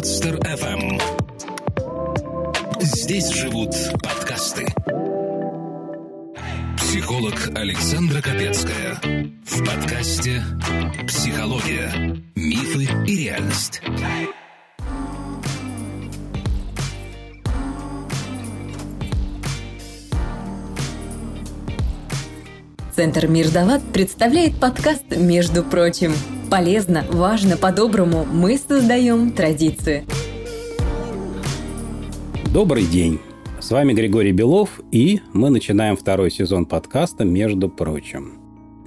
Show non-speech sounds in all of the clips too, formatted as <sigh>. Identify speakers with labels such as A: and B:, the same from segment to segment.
A: Подстер FM. Здесь живут подкасты. Психолог Александра Капецкая в подкасте «Психология. Мифы и реальность».
B: Центр Мирдалат представляет подкаст «Между прочим». Полезно, важно, по-доброму мы создаем традиции.
C: Добрый день. С вами Григорий Белов, и мы начинаем второй сезон подкаста «Между прочим».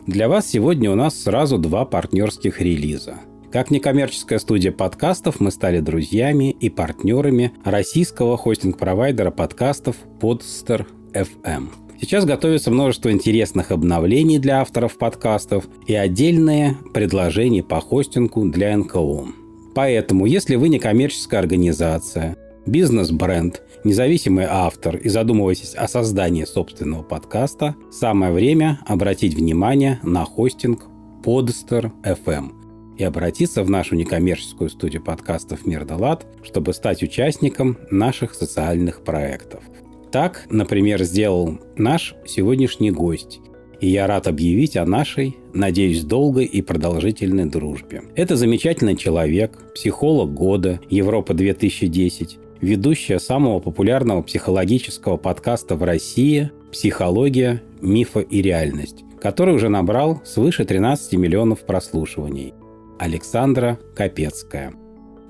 C: Для вас сегодня у нас сразу два партнерских релиза. Как некоммерческая студия подкастов, мы стали друзьями и партнерами российского хостинг-провайдера подкастов Podster FM – Сейчас готовится множество интересных обновлений для авторов подкастов и отдельные предложения по хостингу для НКО. Поэтому, если вы не коммерческая организация, бизнес-бренд, независимый автор и задумываетесь о создании собственного подкаста, самое время обратить внимание на хостинг Podster FM и обратиться в нашу некоммерческую студию подкастов «Мир да Лад», чтобы стать участником наших социальных проектов. Так, например, сделал наш сегодняшний гость. И я рад объявить о нашей, надеюсь, долгой и продолжительной дружбе. Это замечательный человек, психолог года Европа 2010, ведущая самого популярного психологического подкаста в России «Психология, мифа и реальность», который уже набрал свыше 13 миллионов прослушиваний. Александра Капецкая.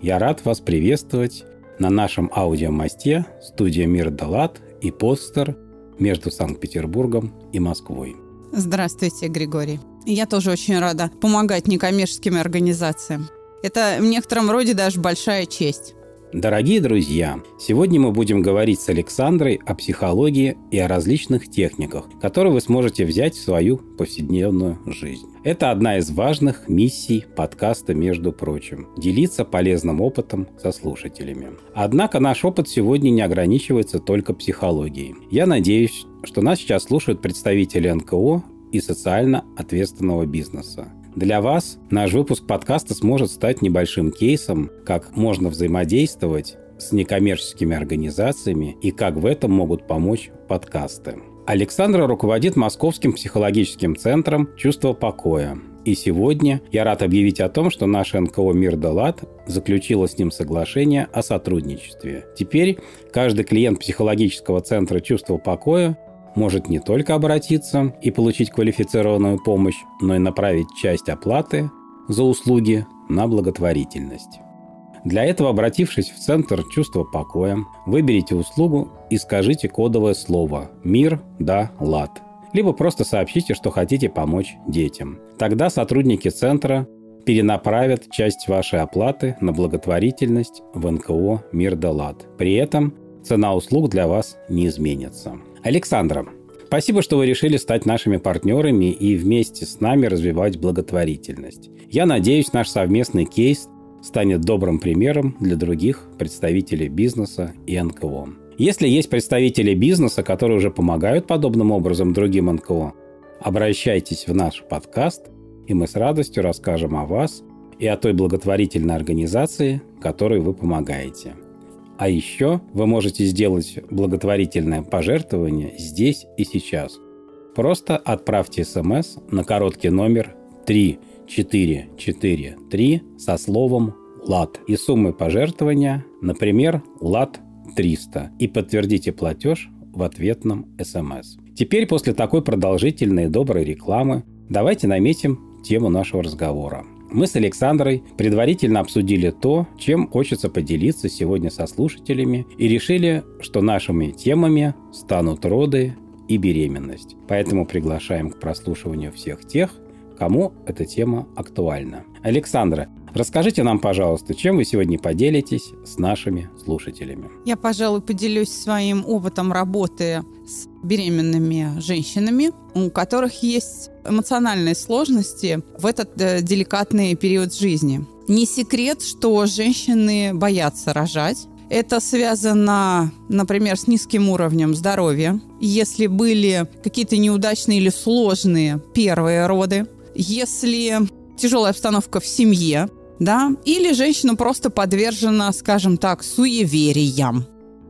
C: Я рад вас приветствовать на нашем аудиомосте студия Мир Далат и постер между Санкт-Петербургом и Москвой.
D: Здравствуйте, Григорий. Я тоже очень рада помогать некоммерческим организациям. Это в некотором роде даже большая честь.
C: Дорогие друзья, сегодня мы будем говорить с Александрой о психологии и о различных техниках, которые вы сможете взять в свою повседневную жизнь. Это одна из важных миссий подкаста, между прочим – делиться полезным опытом со слушателями. Однако наш опыт сегодня не ограничивается только психологией. Я надеюсь, что нас сейчас слушают представители НКО и социально ответственного бизнеса. Для вас наш выпуск подкаста сможет стать небольшим кейсом, как можно взаимодействовать с некоммерческими организациями и как в этом могут помочь подкасты. Александра руководит Московским психологическим центром «Чувство покоя». И сегодня я рад объявить о том, что наша НКО «Мир да Лад» заключила с ним соглашение о сотрудничестве. Теперь каждый клиент психологического центра «Чувство покоя» может не только обратиться и получить квалифицированную помощь, но и направить часть оплаты за услуги на благотворительность. Для этого, обратившись в Центр чувства покоя, выберите услугу и скажите кодовое слово «Мир, да, лад». Либо просто сообщите, что хотите помочь детям. Тогда сотрудники Центра перенаправят часть вашей оплаты на благотворительность в НКО «Мир да лад». При этом цена услуг для вас не изменится. Александра, спасибо, что вы решили стать нашими партнерами и вместе с нами развивать благотворительность. Я надеюсь, наш совместный кейс станет добрым примером для других представителей бизнеса и НКО. Если есть представители бизнеса, которые уже помогают подобным образом другим НКО, обращайтесь в наш подкаст, и мы с радостью расскажем о вас и о той благотворительной организации, которой вы помогаете. А еще вы можете сделать благотворительное пожертвование здесь и сейчас. Просто отправьте смс на короткий номер 3443 со словом «ЛАД» и суммой пожертвования, например, «ЛАД 300» и подтвердите платеж в ответном смс. Теперь после такой продолжительной и доброй рекламы давайте наметим тему нашего разговора – мы с Александрой предварительно обсудили то, чем хочется поделиться сегодня со слушателями, и решили, что нашими темами станут роды и беременность. Поэтому приглашаем к прослушиванию всех тех, кому эта тема актуальна. Александра, расскажите нам, пожалуйста, чем вы сегодня поделитесь с нашими слушателями?
D: Я, пожалуй, поделюсь своим опытом работы с беременными женщинами, у которых есть эмоциональные сложности в этот э, деликатный период жизни. Не секрет, что женщины боятся рожать. Это связано, например, с низким уровнем здоровья. Если были какие-то неудачные или сложные первые роды, если тяжелая обстановка в семье, да, или женщина просто подвержена, скажем так, суевериям.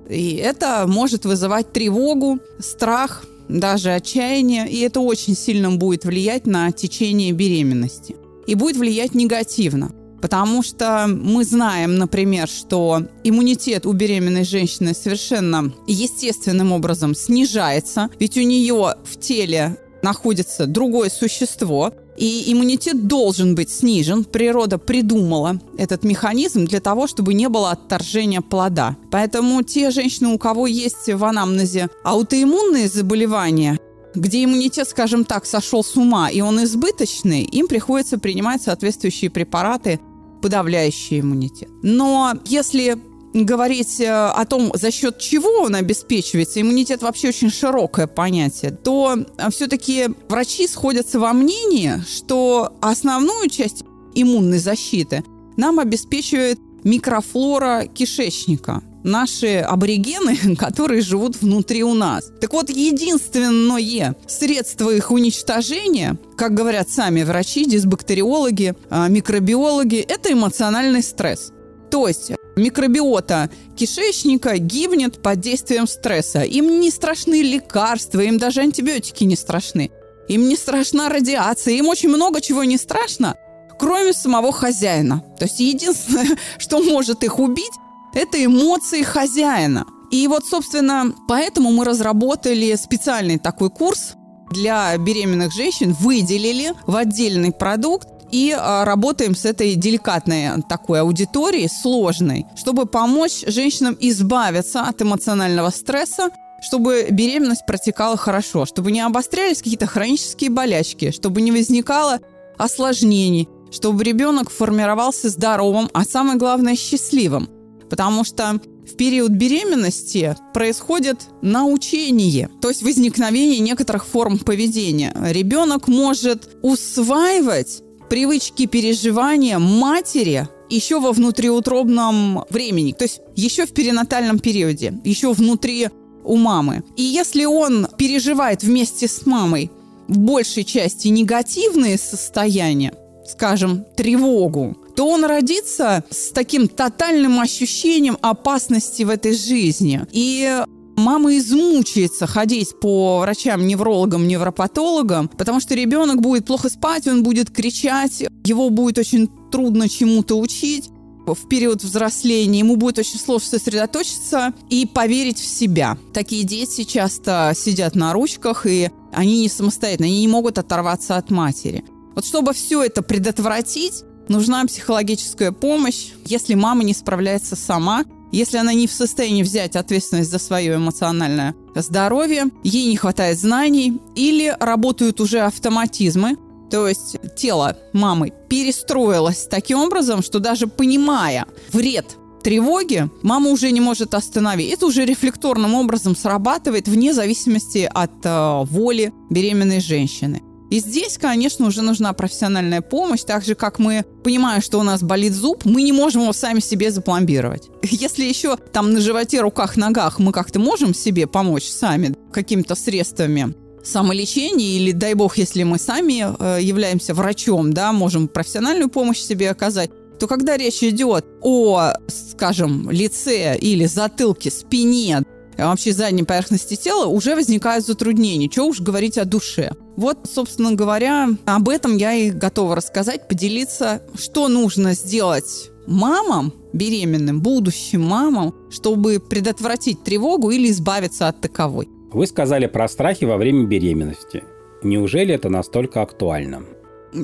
D: И это может вызывать тревогу, страх, даже отчаяние, и это очень сильно будет влиять на течение беременности. И будет влиять негативно. Потому что мы знаем, например, что иммунитет у беременной женщины совершенно естественным образом снижается, ведь у нее в теле находится другое существо, и иммунитет должен быть снижен. Природа придумала этот механизм для того, чтобы не было отторжения плода. Поэтому те женщины, у кого есть в анамнезе аутоиммунные заболевания, где иммунитет, скажем так, сошел с ума, и он избыточный, им приходится принимать соответствующие препараты подавляющий иммунитет. Но если говорить э, о том, за счет чего он обеспечивается, иммунитет вообще очень широкое понятие, то э, все-таки врачи сходятся во мнении, что основную часть иммунной защиты нам обеспечивает микрофлора кишечника, наши аборигены, <laughs> которые живут внутри у нас. Так вот, единственное средство их уничтожения, как говорят сами врачи, дисбактериологи, а, микробиологи, это эмоциональный стресс. То есть микробиота кишечника гибнет под действием стресса. Им не страшны лекарства, им даже антибиотики не страшны. Им не страшна радиация, им очень много чего не страшно, кроме самого хозяина. То есть единственное, <laughs> что может их убить, это эмоции хозяина. И вот, собственно, поэтому мы разработали специальный такой курс для беременных женщин, выделили в отдельный продукт и а, работаем с этой деликатной такой аудиторией, сложной, чтобы помочь женщинам избавиться от эмоционального стресса, чтобы беременность протекала хорошо, чтобы не обострялись какие-то хронические болячки, чтобы не возникало осложнений, чтобы ребенок формировался здоровым, а самое главное счастливым. Потому что в период беременности происходит научение, то есть возникновение некоторых форм поведения. Ребенок может усваивать привычки переживания матери еще во внутриутробном времени, то есть еще в перинатальном периоде, еще внутри у мамы. И если он переживает вместе с мамой в большей части негативные состояния, скажем, тревогу, то он родится с таким тотальным ощущением опасности в этой жизни. И мама измучается ходить по врачам, неврологам, невропатологам, потому что ребенок будет плохо спать, он будет кричать, его будет очень трудно чему-то учить в период взросления ему будет очень сложно сосредоточиться и поверить в себя. Такие дети часто сидят на ручках, и они не самостоятельны, они не могут оторваться от матери. Вот чтобы все это предотвратить, Нужна психологическая помощь, если мама не справляется сама, если она не в состоянии взять ответственность за свое эмоциональное здоровье, ей не хватает знаний или работают уже автоматизмы, то есть тело мамы перестроилось таким образом, что даже понимая вред тревоги, мама уже не может остановить. Это уже рефлекторным образом срабатывает вне зависимости от э, воли беременной женщины. И здесь, конечно, уже нужна профессиональная помощь, так же, как мы понимаем, что у нас болит зуб, мы не можем его сами себе запломбировать. Если еще там на животе, руках, ногах мы как-то можем себе помочь сами какими-то средствами, самолечения или, дай бог, если мы сами э, являемся врачом, да, можем профессиональную помощь себе оказать, то когда речь идет о, скажем, лице или затылке, спине, а вообще задней поверхности тела, уже возникают затруднения. Чего уж говорить о душе. Вот, собственно говоря, об этом я и готова рассказать, поделиться, что нужно сделать мамам, беременным, будущим мамам, чтобы предотвратить тревогу или избавиться от таковой.
C: Вы сказали про страхи во время беременности. Неужели это настолько актуально?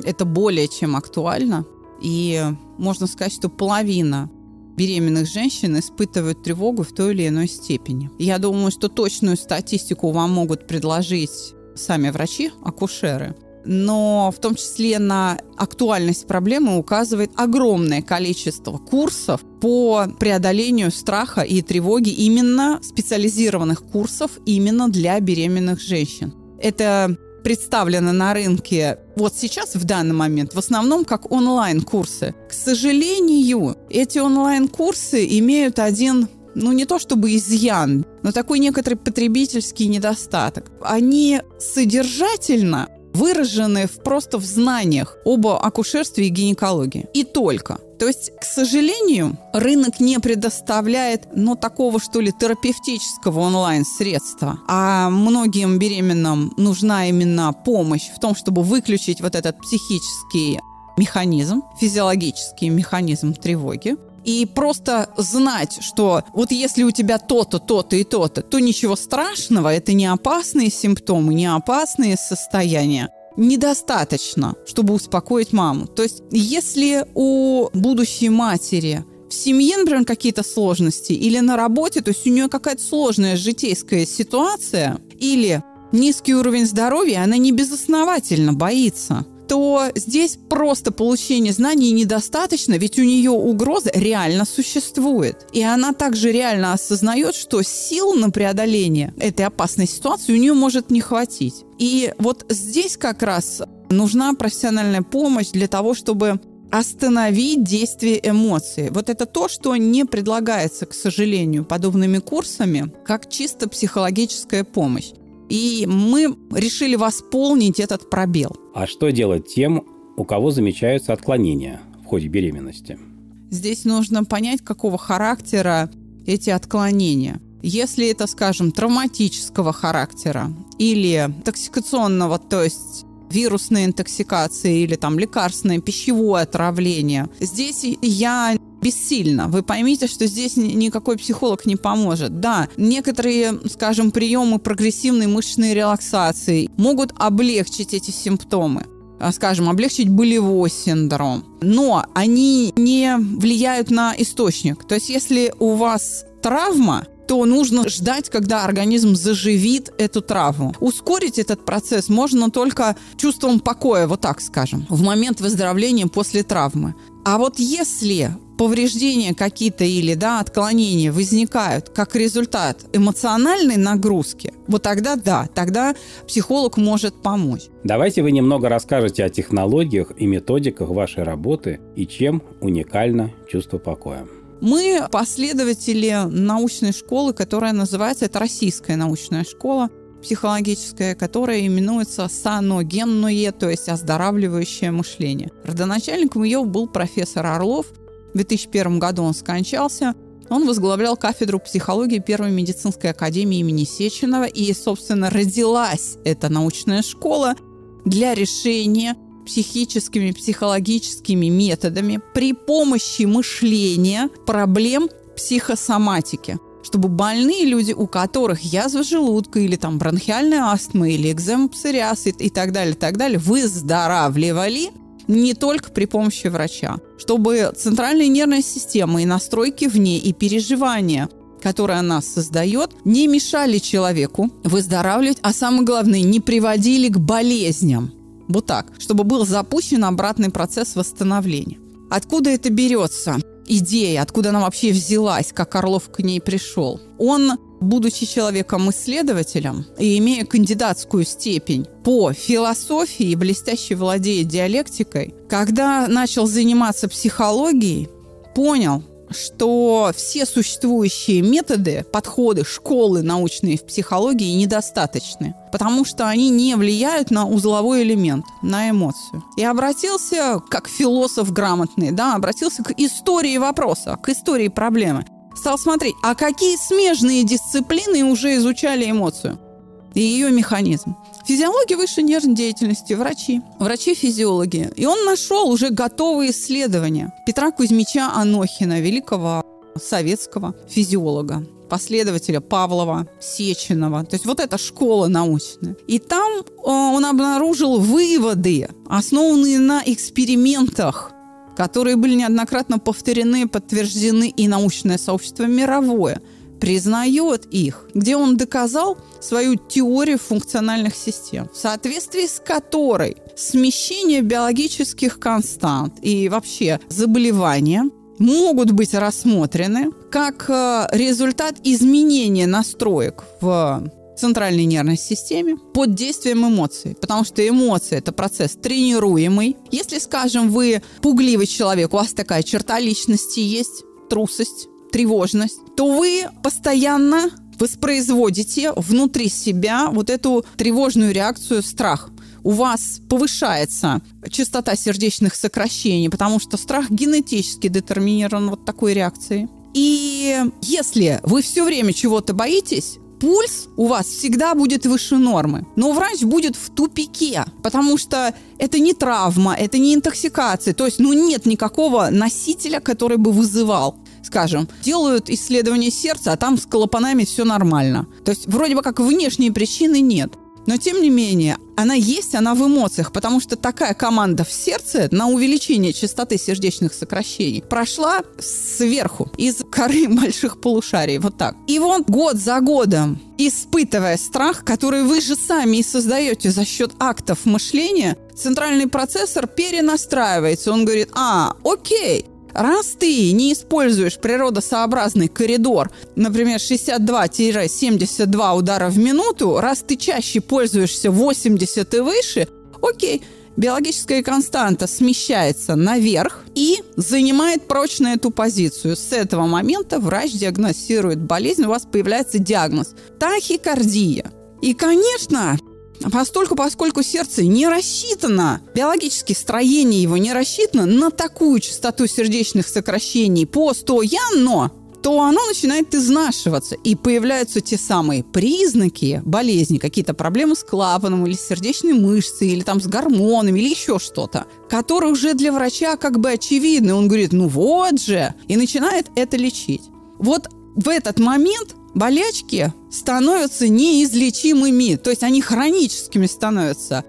D: Это более чем актуально. И можно сказать, что половина беременных женщин испытывают тревогу в той или иной степени. Я думаю, что точную статистику вам могут предложить сами врачи, акушеры. Но в том числе на актуальность проблемы указывает огромное количество курсов по преодолению страха и тревоги, именно специализированных курсов именно для беременных женщин. Это представлено на рынке вот сейчас, в данный момент, в основном как онлайн-курсы. К сожалению, эти онлайн-курсы имеют один ну не то чтобы изъян, но такой некоторый потребительский недостаток. Они содержательно выражены в, просто в знаниях об акушерстве и гинекологии. И только. То есть, к сожалению, рынок не предоставляет, ну, такого, что ли, терапевтического онлайн-средства. А многим беременным нужна именно помощь в том, чтобы выключить вот этот психический механизм, физиологический механизм тревоги. И просто знать, что вот если у тебя то-то, то-то и то-то, то ничего страшного, это не опасные симптомы, не опасные состояния недостаточно, чтобы успокоить маму. То есть, если у будущей матери в семье, например, какие-то сложности, или на работе, то есть у нее какая-то сложная житейская ситуация, или низкий уровень здоровья, она не безосновательно боится то здесь просто получение знаний недостаточно, ведь у нее угроза реально существует. И она также реально осознает, что сил на преодоление этой опасной ситуации у нее может не хватить. И вот здесь как раз нужна профессиональная помощь для того, чтобы остановить действие эмоций. Вот это то, что не предлагается, к сожалению, подобными курсами, как чисто психологическая помощь. И мы решили восполнить этот пробел.
C: А что делать тем, у кого замечаются отклонения в ходе беременности?
D: Здесь нужно понять, какого характера эти отклонения. Если это, скажем, травматического характера или токсикационного, то есть вирусной интоксикации или там лекарственное пищевое отравление. Здесь я бессильно. Вы поймите, что здесь никакой психолог не поможет. Да, некоторые, скажем, приемы прогрессивной мышечной релаксации могут облегчить эти симптомы а, скажем, облегчить болевой синдром. Но они не влияют на источник. То есть, если у вас травма, то нужно ждать, когда организм заживит эту травму. Ускорить этот процесс можно только чувством покоя, вот так скажем, в момент выздоровления после травмы. А вот если повреждения какие-то или да, отклонения возникают как результат эмоциональной нагрузки, вот тогда да, тогда психолог может помочь.
C: Давайте вы немного расскажете о технологиях и методиках вашей работы и чем уникально чувство покоя.
D: Мы последователи научной школы, которая называется, это российская научная школа, психологическая, которая именуется саногенное, то есть оздоравливающее мышление. Родоначальником ее был профессор Орлов. В 2001 году он скончался. Он возглавлял кафедру психологии Первой медицинской академии имени Сеченова. И, собственно, родилась эта научная школа для решения психическими, психологическими методами при помощи мышления проблем психосоматики чтобы больные люди, у которых язва желудка или там бронхиальная астма или экзема псориаз и, и так далее, так далее, выздоравливали не только при помощи врача, чтобы центральная нервная система и настройки в ней, и переживания которые она создает, не мешали человеку выздоравливать, а самое главное, не приводили к болезням. Вот так, чтобы был запущен обратный процесс восстановления. Откуда это берется? Идея, откуда она вообще взялась, как Орлов к ней пришел. Он, будучи человеком-исследователем и имея кандидатскую степень по философии и блестяще владея диалектикой, когда начал заниматься психологией, понял, что все существующие методы, подходы, школы научные в психологии недостаточны, потому что они не влияют на узловой элемент, на эмоцию. И обратился, как философ грамотный, да, обратился к истории вопроса, к истории проблемы. Стал смотреть, а какие смежные дисциплины уже изучали эмоцию и ее механизм. Физиология высшей нервной деятельности, врачи, врачи-физиологи. И он нашел уже готовые исследования Петра Кузьмича Анохина, великого советского физиолога последователя Павлова, Сеченова. То есть вот эта школа научная. И там э, он обнаружил выводы, основанные на экспериментах, которые были неоднократно повторены, подтверждены и научное сообщество мировое – признает их, где он доказал свою теорию функциональных систем, в соответствии с которой смещение биологических констант и вообще заболевания могут быть рассмотрены как э, результат изменения настроек в центральной нервной системе под действием эмоций. Потому что эмоции – это процесс тренируемый. Если, скажем, вы пугливый человек, у вас такая черта личности есть, трусость, тревожность, то вы постоянно воспроизводите внутри себя вот эту тревожную реакцию страх. у вас повышается частота сердечных сокращений, потому что страх генетически детерминирован вот такой реакцией. И если вы все время чего-то боитесь, пульс у вас всегда будет выше нормы. Но врач будет в тупике, потому что это не травма, это не интоксикация. То есть, ну, нет никакого носителя, который бы вызывал скажем, делают исследование сердца, а там с клапанами все нормально. То есть вроде бы как внешние причины нет. Но тем не менее, она есть, она в эмоциях, потому что такая команда в сердце на увеличение частоты сердечных сокращений прошла сверху, из коры <laughs> больших полушарий, вот так. И вот год за годом, испытывая страх, который вы же сами и создаете за счет актов мышления, центральный процессор перенастраивается. Он говорит, а, окей, Раз ты не используешь природосообразный коридор, например, 62-72 удара в минуту, раз ты чаще пользуешься 80 и выше, окей, биологическая константа смещается наверх и занимает прочно эту позицию. С этого момента врач диагностирует болезнь, у вас появляется диагноз – тахикардия. И, конечно, Постольку, поскольку сердце не рассчитано, биологически строение его не рассчитано на такую частоту сердечных сокращений постоянно, то оно начинает изнашиваться, и появляются те самые признаки болезни, какие-то проблемы с клапаном или с сердечной мышцей, или там с гормонами, или еще что-то, которые уже для врача как бы очевидны. Он говорит, ну вот же, и начинает это лечить. Вот в этот момент болячки становятся неизлечимыми, то есть они хроническими становятся.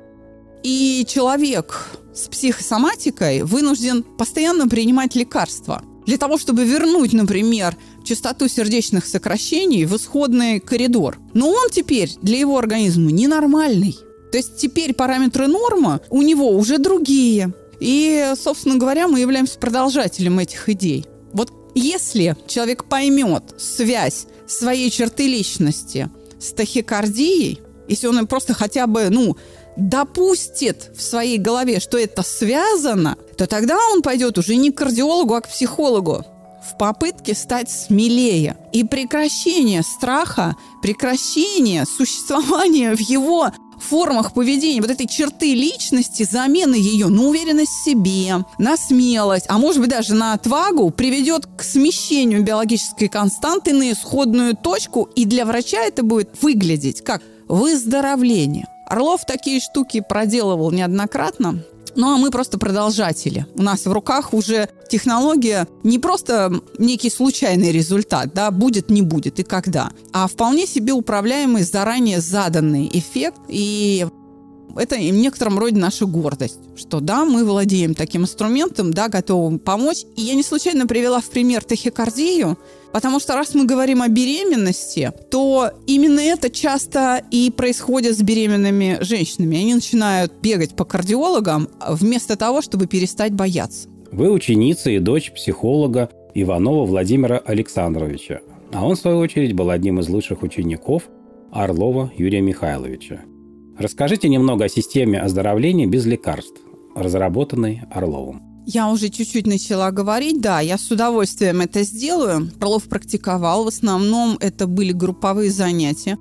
D: И человек с психосоматикой вынужден постоянно принимать лекарства для того, чтобы вернуть, например, частоту сердечных сокращений в исходный коридор. Но он теперь для его организма ненормальный. То есть теперь параметры нормы у него уже другие. И, собственно говоря, мы являемся продолжателем этих идей. Вот если человек поймет связь своей черты личности с тахикардией, если он просто хотя бы, ну, допустит в своей голове, что это связано, то тогда он пойдет уже не к кардиологу, а к психологу в попытке стать смелее. И прекращение страха, прекращение существования в его формах поведения, вот этой черты личности, замены ее на уверенность в себе, на смелость, а может быть даже на отвагу, приведет к смещению биологической константы на исходную точку, и для врача это будет выглядеть как выздоровление. Орлов такие штуки проделывал неоднократно. Ну а мы просто продолжатели. У нас в руках уже технология не просто некий случайный результат, да, будет, не будет и когда, а вполне себе управляемый заранее заданный эффект. И это в некотором роде наша гордость, что да, мы владеем таким инструментом, да, готовы помочь. И я не случайно привела в пример тахикардию, Потому что раз мы говорим о беременности, то именно это часто и происходит с беременными женщинами. Они начинают бегать по кардиологам вместо того, чтобы перестать бояться.
C: Вы ученица и дочь психолога Иванова Владимира Александровича, а он, в свою очередь, был одним из лучших учеников Орлова Юрия Михайловича. Расскажите немного о системе оздоровления без лекарств, разработанной Орловым.
D: Я уже чуть-чуть начала говорить, да, я с удовольствием это сделаю. Орлов практиковал, в основном это были групповые занятия.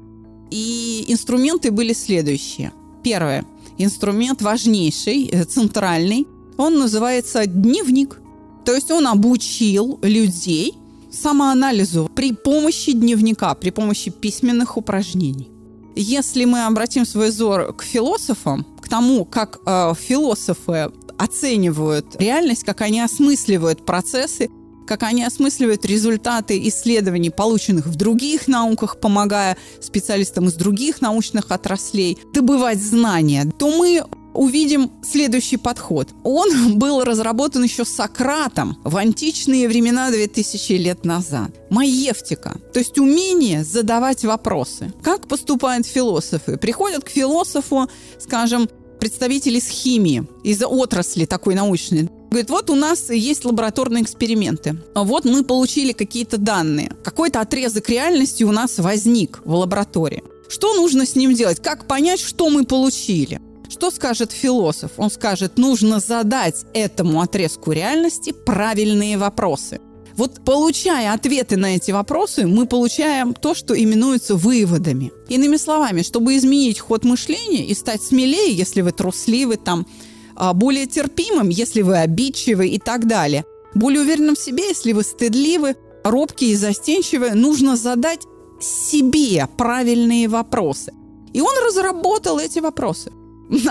D: И инструменты были следующие. Первое. Инструмент важнейший, э, центральный. Он называется дневник. То есть он обучил людей самоанализу при помощи дневника, при помощи письменных упражнений. Если мы обратим свой взор к философам, к тому, как э, философы оценивают реальность, как они осмысливают процессы, как они осмысливают результаты исследований, полученных в других науках, помогая специалистам из других научных отраслей добывать знания, то мы увидим следующий подход. Он <laughs> был разработан еще Сократом в античные времена 2000 лет назад. Маевтика, то есть умение задавать вопросы. Как поступают философы? Приходят к философу, скажем, представитель из химии, из отрасли такой научной. Говорит, вот у нас есть лабораторные эксперименты. Вот мы получили какие-то данные. Какой-то отрезок реальности у нас возник в лаборатории. Что нужно с ним делать? Как понять, что мы получили? Что скажет философ? Он скажет, нужно задать этому отрезку реальности правильные вопросы. Вот получая ответы на эти вопросы, мы получаем то, что именуется выводами. Иными словами, чтобы изменить ход мышления и стать смелее, если вы трусливы, там, а, более терпимым, если вы обидчивы и так далее, более уверенным в себе, если вы стыдливы, робкие и застенчивые, нужно задать себе правильные вопросы. И он разработал эти вопросы.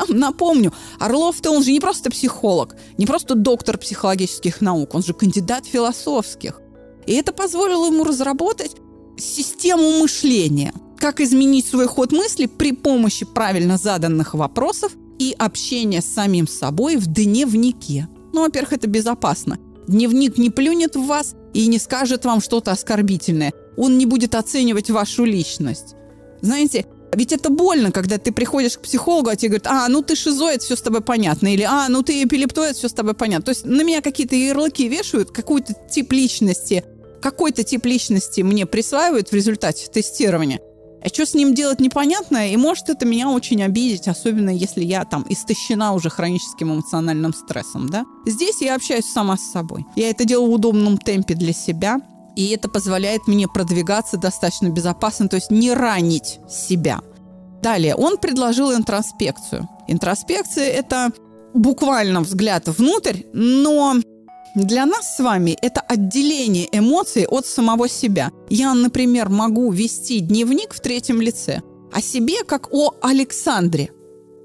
D: Напомню, Орлов-то он же не просто психолог, не просто доктор психологических наук, он же кандидат философских. И это позволило ему разработать систему мышления, как изменить свой ход мысли при помощи правильно заданных вопросов и общения с самим собой в дневнике. Ну, во-первых, это безопасно. Дневник не плюнет в вас и не скажет вам что-то оскорбительное. Он не будет оценивать вашу личность. Знаете, ведь это больно, когда ты приходишь к психологу, а тебе говорят, а, ну ты шизоид, все с тобой понятно, или а, ну ты эпилептоид, все с тобой понятно. То есть на меня какие-то ярлыки вешают, какой-то тип личности, какой-то тип личности мне присваивают в результате тестирования. А что с ним делать непонятно, и может это меня очень обидеть, особенно если я там истощена уже хроническим эмоциональным стрессом, да. Здесь я общаюсь сама с собой. Я это делаю в удобном темпе для себя, и это позволяет мне продвигаться достаточно безопасно, то есть не ранить себя. Далее, он предложил интроспекцию. Интроспекция – это буквально взгляд внутрь, но для нас с вами это отделение эмоций от самого себя. Я, например, могу вести дневник в третьем лице о себе как о Александре.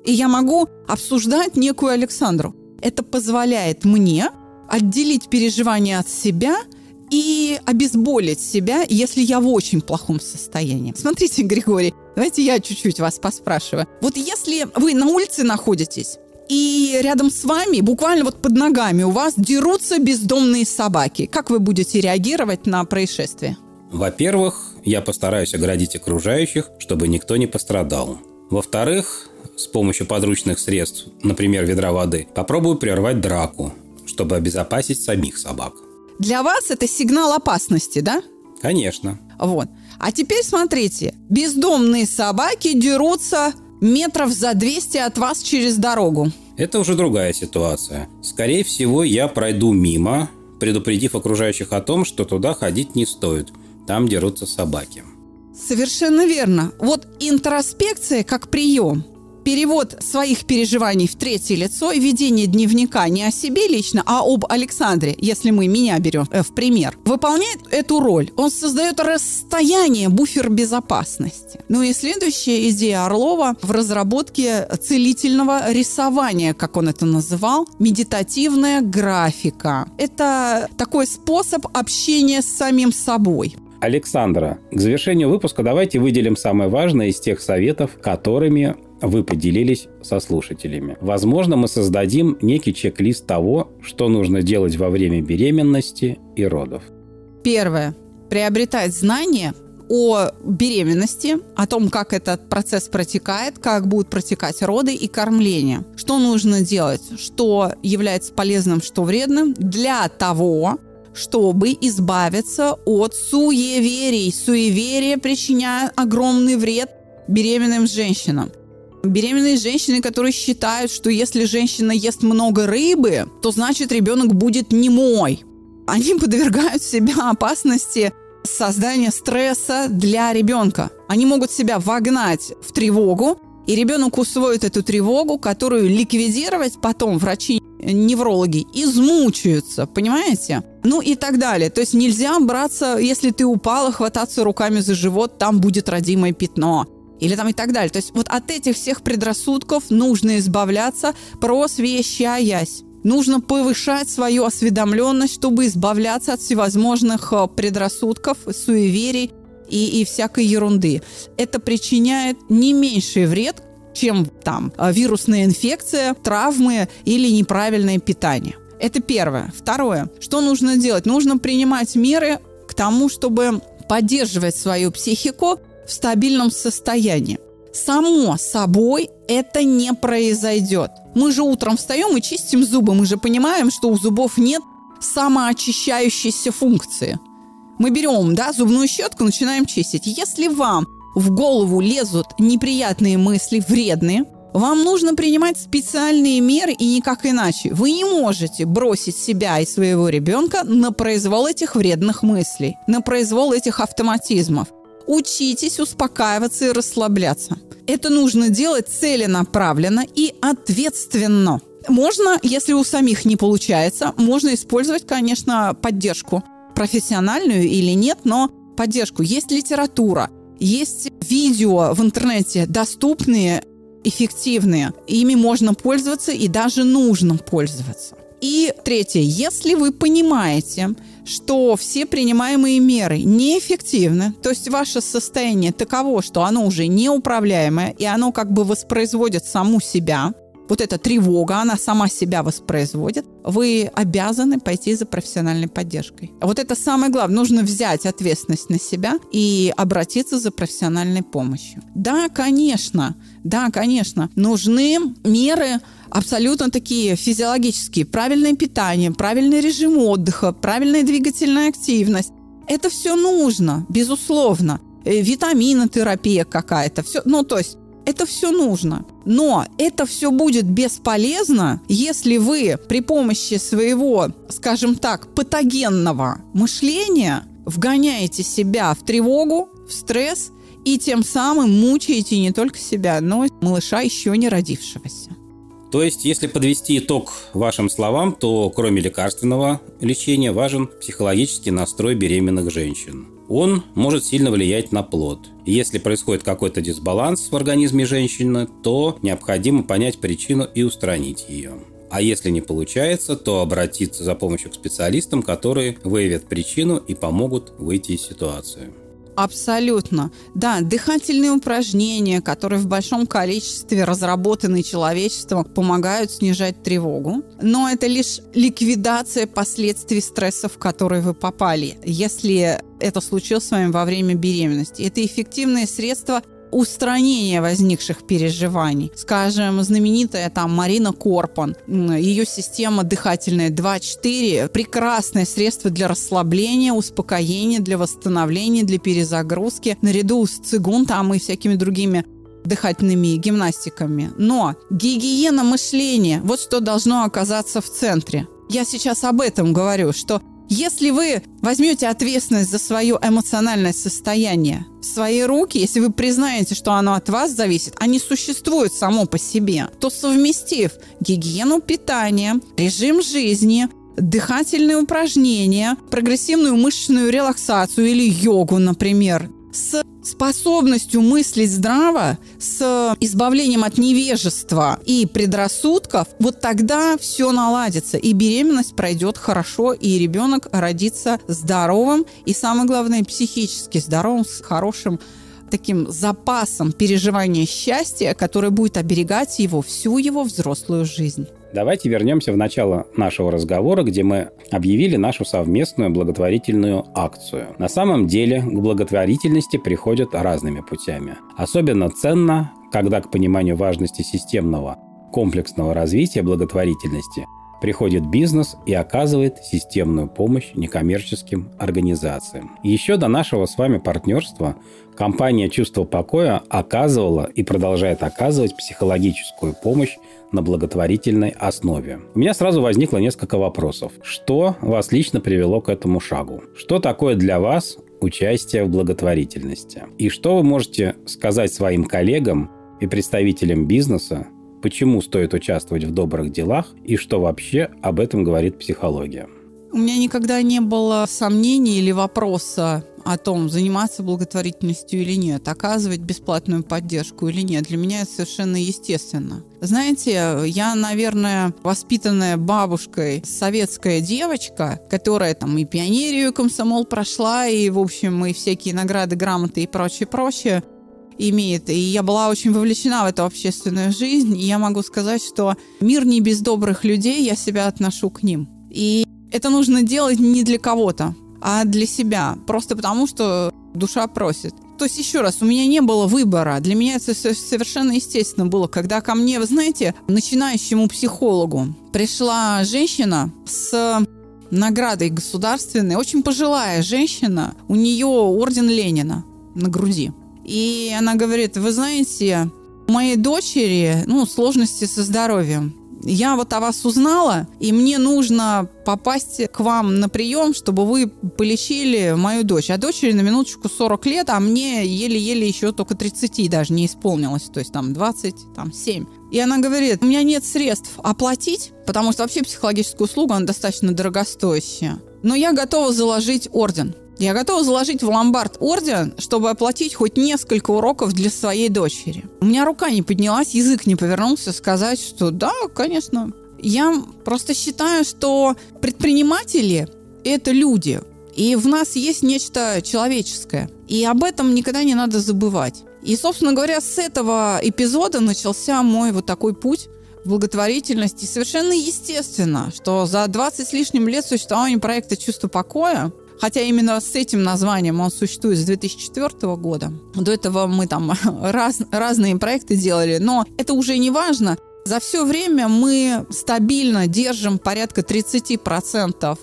D: И я могу обсуждать некую Александру. Это позволяет мне отделить переживания от себя – и обезболить себя, если я в очень плохом состоянии. Смотрите, <laughs> Григорий, давайте я чуть-чуть вас поспрашиваю. Вот если вы на улице находитесь, и рядом с вами, буквально вот под ногами у вас дерутся бездомные собаки. Как вы будете реагировать на происшествие?
C: Во-первых, я постараюсь оградить окружающих, чтобы никто не пострадал. Во-вторых, с помощью подручных средств, например, ведра воды, попробую прервать драку, чтобы обезопасить самих собак.
D: Для вас это сигнал опасности, да?
C: Конечно.
D: Вот. А теперь смотрите. Бездомные собаки дерутся метров за 200 от вас через дорогу.
C: Это уже другая ситуация. Скорее всего, я пройду мимо, предупредив окружающих о том, что туда ходить не стоит. Там дерутся собаки.
D: Совершенно верно. Вот интроспекция как прием перевод своих переживаний в третье лицо ведение дневника не о себе лично, а об Александре, если мы меня берем э, в пример, выполняет эту роль. Он создает расстояние, буфер безопасности. Ну и следующая идея Орлова в разработке целительного рисования, как он это называл, медитативная графика. Это такой способ общения с самим собой.
C: Александра, к завершению выпуска давайте выделим самое важное из тех советов, которыми вы поделились со слушателями. Возможно, мы создадим некий чек-лист того, что нужно делать во время беременности и родов.
D: Первое. Приобретать знания о беременности, о том, как этот процесс протекает, как будут протекать роды и кормление. Что нужно делать, что является полезным, что вредным для того, чтобы избавиться от суеверий. Суеверия причиняют огромный вред беременным женщинам. Беременные женщины, которые считают, что если женщина ест много рыбы, то значит ребенок будет немой. Они подвергают себя опасности создания стресса для ребенка. Они могут себя вогнать в тревогу, и ребенок усвоит эту тревогу, которую ликвидировать потом врачи неврологи измучаются, понимаете? Ну и так далее. То есть нельзя браться, если ты упала, хвататься руками за живот, там будет родимое пятно или там и так далее. То есть вот от этих всех предрассудков нужно избавляться, просвещаясь. Нужно повышать свою осведомленность, чтобы избавляться от всевозможных э, предрассудков, суеверий и, и всякой ерунды. Это причиняет не меньший вред, чем там э, вирусная инфекция, травмы или неправильное питание. Это первое. Второе. Что нужно делать? Нужно принимать меры к тому, чтобы поддерживать свою психику в стабильном состоянии. Само собой это не произойдет. Мы же утром встаем и чистим зубы. Мы же понимаем, что у зубов нет самоочищающейся функции. Мы берем да, зубную щетку, начинаем чистить. Если вам в голову лезут неприятные мысли, вредные, Вам нужно принимать специальные меры и никак иначе. Вы не можете бросить себя и своего ребенка на произвол этих вредных мыслей, на произвол этих автоматизмов. Учитесь успокаиваться и расслабляться. Это нужно делать целенаправленно и ответственно. Можно, если у самих не получается, можно использовать, конечно, поддержку. Профессиональную или нет, но поддержку. Есть литература, есть видео в интернете, доступные, эффективные. Ими можно пользоваться и даже нужно пользоваться. И третье, если вы понимаете, что все принимаемые меры неэффективны, то есть ваше состояние таково, что оно уже неуправляемое, и оно как бы воспроизводит саму себя, вот эта тревога, она сама себя воспроизводит, вы обязаны пойти за профессиональной поддержкой. Вот это самое главное. Нужно взять ответственность на себя и обратиться за профессиональной помощью. Да, конечно, да, конечно, нужны меры абсолютно такие физиологические. Правильное питание, правильный режим отдыха, правильная двигательная активность. Это все нужно, безусловно. Э, витаминотерапия какая-то. Все, ну, то есть это все нужно. Но это все будет бесполезно, если вы при помощи своего, скажем так, патогенного мышления вгоняете себя в тревогу, в стресс и тем самым мучаете не только себя, но и малыша еще не родившегося.
C: То есть, если подвести итог вашим словам, то кроме лекарственного лечения важен психологический настрой беременных женщин он может сильно влиять на плод. Если происходит какой-то дисбаланс в организме женщины, то необходимо понять причину и устранить ее. А если не получается, то обратиться за помощью к специалистам, которые выявят причину и помогут выйти из ситуации.
D: Абсолютно. Да, дыхательные упражнения, которые в большом количестве разработаны человечеством, помогают снижать тревогу. Но это лишь ликвидация последствий стрессов, в которые вы попали. Если это случилось с вами во время беременности. Это эффективное средство устранения возникших переживаний. Скажем, знаменитая там Марина Корпан, ее система дыхательная 2-4, прекрасное средство для расслабления, успокоения, для восстановления, для перезагрузки, наряду с цигун там и всякими другими дыхательными гимнастиками. Но гигиена мышления, вот что должно оказаться в центре. Я сейчас об этом говорю, что если вы возьмете ответственность за свое эмоциональное состояние в свои руки, если вы признаете, что оно от вас зависит, а не существует само по себе, то совместив гигиену питания, режим жизни, дыхательные упражнения, прогрессивную мышечную релаксацию или йогу, например, с способностью мыслить здраво, с избавлением от невежества и предрассудков, вот тогда все наладится, и беременность пройдет хорошо, и ребенок родится здоровым, и самое главное, психически здоровым, с хорошим таким запасом переживания счастья, которое будет оберегать его всю его взрослую жизнь.
C: Давайте вернемся в начало нашего разговора, где мы объявили нашу совместную благотворительную акцию. На самом деле к благотворительности приходят разными путями. Особенно ценно, когда к пониманию важности системного комплексного развития благотворительности приходит бизнес и оказывает системную помощь некоммерческим организациям. Еще до нашего с вами партнерства компания «Чувство покоя» оказывала и продолжает оказывать психологическую помощь на благотворительной основе. У меня сразу возникло несколько вопросов. Что вас лично привело к этому шагу? Что такое для вас участие в благотворительности? И что вы можете сказать своим коллегам и представителям бизнеса, почему стоит участвовать в добрых делах и что вообще об этом говорит психология?
D: У меня никогда не было сомнений или вопроса о том, заниматься благотворительностью или нет, оказывать бесплатную поддержку или нет, для меня это совершенно естественно. Знаете, я, наверное, воспитанная бабушкой советская девочка, которая там и пионерию, и комсомол прошла, и, в общем, и всякие награды, грамоты и прочее, прочее имеет. И я была очень вовлечена в эту общественную жизнь, и я могу сказать, что мир не без добрых людей, я себя отношу к ним. И это нужно делать не для кого-то а для себя. Просто потому, что душа просит. То есть, еще раз, у меня не было выбора. Для меня это совершенно естественно было, когда ко мне, вы знаете, начинающему психологу пришла женщина с наградой государственной, очень пожилая женщина, у нее орден Ленина на груди. И она говорит, вы знаете, У моей дочери ну, сложности со здоровьем я вот о вас узнала, и мне нужно попасть к вам на прием, чтобы вы полечили мою дочь. А дочери на минуточку 40 лет, а мне еле-еле еще только 30 даже не исполнилось, то есть там 20, там 7. И она говорит, у меня нет средств оплатить, потому что вообще психологическая услуга, она достаточно дорогостоящая. Но я готова заложить орден. Я готова заложить в ломбард орден, чтобы оплатить хоть несколько уроков для своей дочери. У меня рука не поднялась, язык не повернулся сказать, что да, конечно. Я просто считаю, что предприниматели – это люди, и в нас есть нечто человеческое. И об этом никогда не надо забывать. И, собственно говоря, с этого эпизода начался мой вот такой путь благотворительности. Совершенно естественно, что за 20 с лишним лет существования проекта «Чувство покоя» Хотя именно с этим названием он существует с 2004 года. До этого мы там <laughs> раз, разные проекты делали, но это уже не важно. За все время мы стабильно держим порядка 30%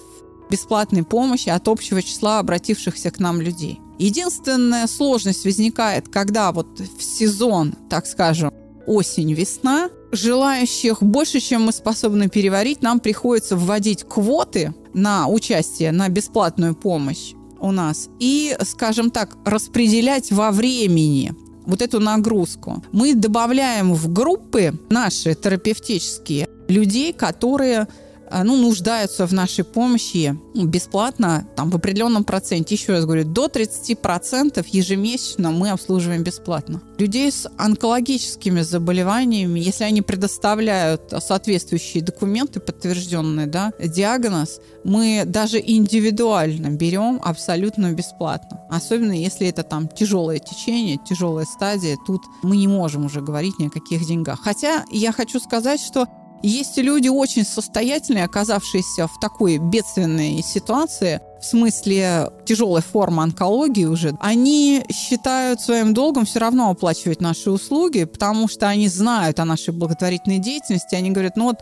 D: бесплатной помощи от общего числа обратившихся к нам людей. Единственная сложность возникает, когда вот в сезон, так скажем, осень-весна, желающих больше, чем мы способны переварить, нам приходится вводить квоты на участие, на бесплатную помощь у нас и, скажем так, распределять во времени вот эту нагрузку. Мы добавляем в группы наши терапевтические людей, которые ну, нуждаются в нашей помощи бесплатно, там, в определенном проценте. Еще раз говорю, до 30% ежемесячно мы обслуживаем бесплатно. Людей с онкологическими заболеваниями, если они предоставляют соответствующие документы, подтвержденные, да, диагноз, мы даже индивидуально берем абсолютно бесплатно. Особенно если это там тяжелое течение, тяжелая стадия, тут мы не можем уже говорить ни о каких деньгах. Хотя я хочу сказать, что есть люди очень состоятельные, оказавшиеся в такой бедственной ситуации, в смысле тяжелой формы онкологии уже, они считают своим долгом все равно оплачивать наши услуги, потому что они знают о нашей благотворительной деятельности. Они говорят, ну вот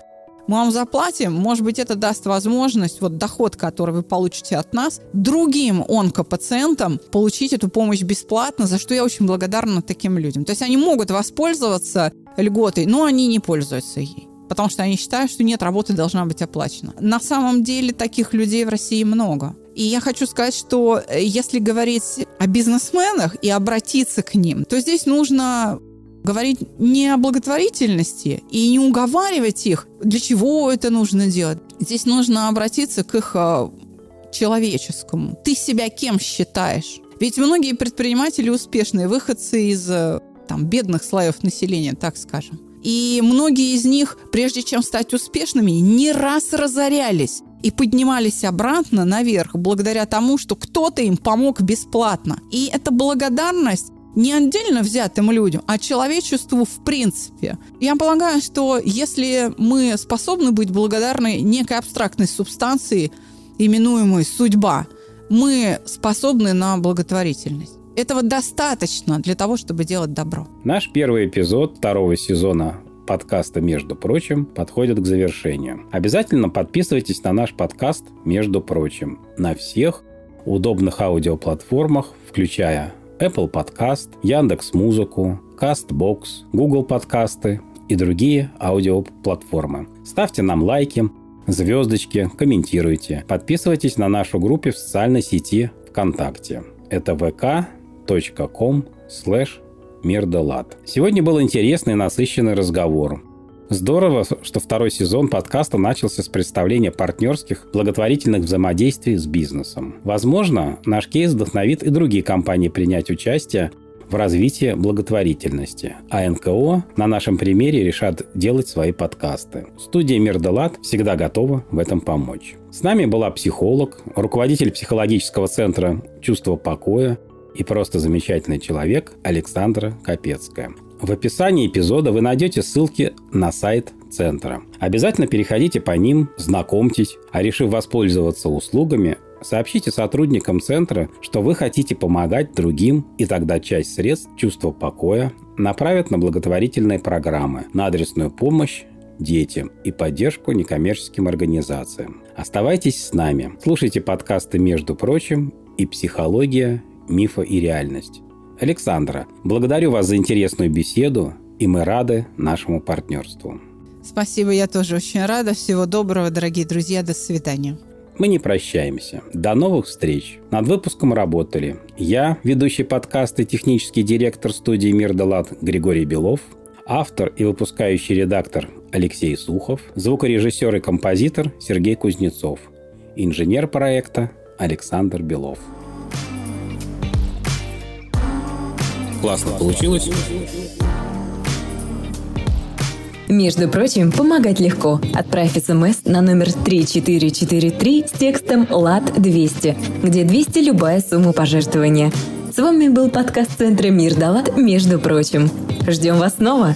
D: мы вам заплатим, может быть, это даст возможность, вот доход, который вы получите от нас, другим онкопациентам получить эту помощь бесплатно, за что я очень благодарна таким людям. То есть они могут воспользоваться льготой, но они не пользуются ей потому что они считают, что нет, работа должна быть оплачена. На самом деле таких людей в России много. И я хочу сказать, что э, если говорить о бизнесменах и обратиться к ним, то здесь нужно говорить не о благотворительности и не уговаривать их, для чего это нужно делать. Здесь нужно обратиться к их э, человеческому. Ты себя кем считаешь? Ведь многие предприниматели успешные, выходцы из э, там, бедных слоев населения, так скажем. И многие из них, прежде чем стать успешными, не раз разорялись и поднимались обратно наверх благодаря тому, что кто-то им помог бесплатно. И эта благодарность не отдельно взятым людям, а человечеству в принципе. Я полагаю, что если мы способны быть благодарны некой абстрактной субстанции, именуемой судьба, мы способны на благотворительность. Этого достаточно для того, чтобы делать добро.
C: Наш первый эпизод второго сезона подкаста «Между прочим» подходит к завершению. Обязательно подписывайтесь на наш подкаст «Между прочим» на всех удобных аудиоплатформах, включая Apple Podcast, Яндекс Музыку, Castbox, Google подкасты и другие аудиоплатформы. Ставьте нам лайки, звездочки, комментируйте. Подписывайтесь на нашу группу в социальной сети ВКонтакте. Это vk patreon.com slash мирдалат. Сегодня был интересный и насыщенный разговор. Здорово, что второй сезон подкаста начался с представления партнерских благотворительных взаимодействий с бизнесом. Возможно, наш кейс вдохновит и другие компании принять участие в развитии благотворительности, а НКО на нашем примере решат делать свои подкасты. Студия Мирдалат всегда готова в этом помочь. С нами была психолог, руководитель психологического центра «Чувство покоя» и просто замечательный человек Александра Капецкая. В описании эпизода вы найдете ссылки на сайт центра. Обязательно переходите по ним, знакомьтесь, а решив воспользоваться услугами, сообщите сотрудникам центра, что вы хотите помогать другим, и тогда часть средств чувства покоя направят на благотворительные программы, на адресную помощь детям и поддержку некоммерческим организациям. Оставайтесь с нами. Слушайте подкасты «Между прочим» и «Психология мифа и реальность. Александра, благодарю вас за интересную беседу. и мы рады нашему партнерству.
D: Спасибо, я тоже очень рада. Всего доброго, дорогие друзья. До свидания.
C: Мы не прощаемся. До новых встреч. Над выпуском работали я, ведущий подкаста и технический директор студии «Мир Далат» Григорий Белов, автор и выпускающий редактор Алексей Сухов, звукорежиссер и композитор Сергей Кузнецов, инженер проекта Александр Белов.
A: Классно получилось?
B: Между прочим, помогать легко. Отправь смс на номер 3443 с текстом «ЛАД-200», где 200 любая сумма пожертвования. С вами был подкаст Центра «Мир Далат», между прочим. Ждем вас снова!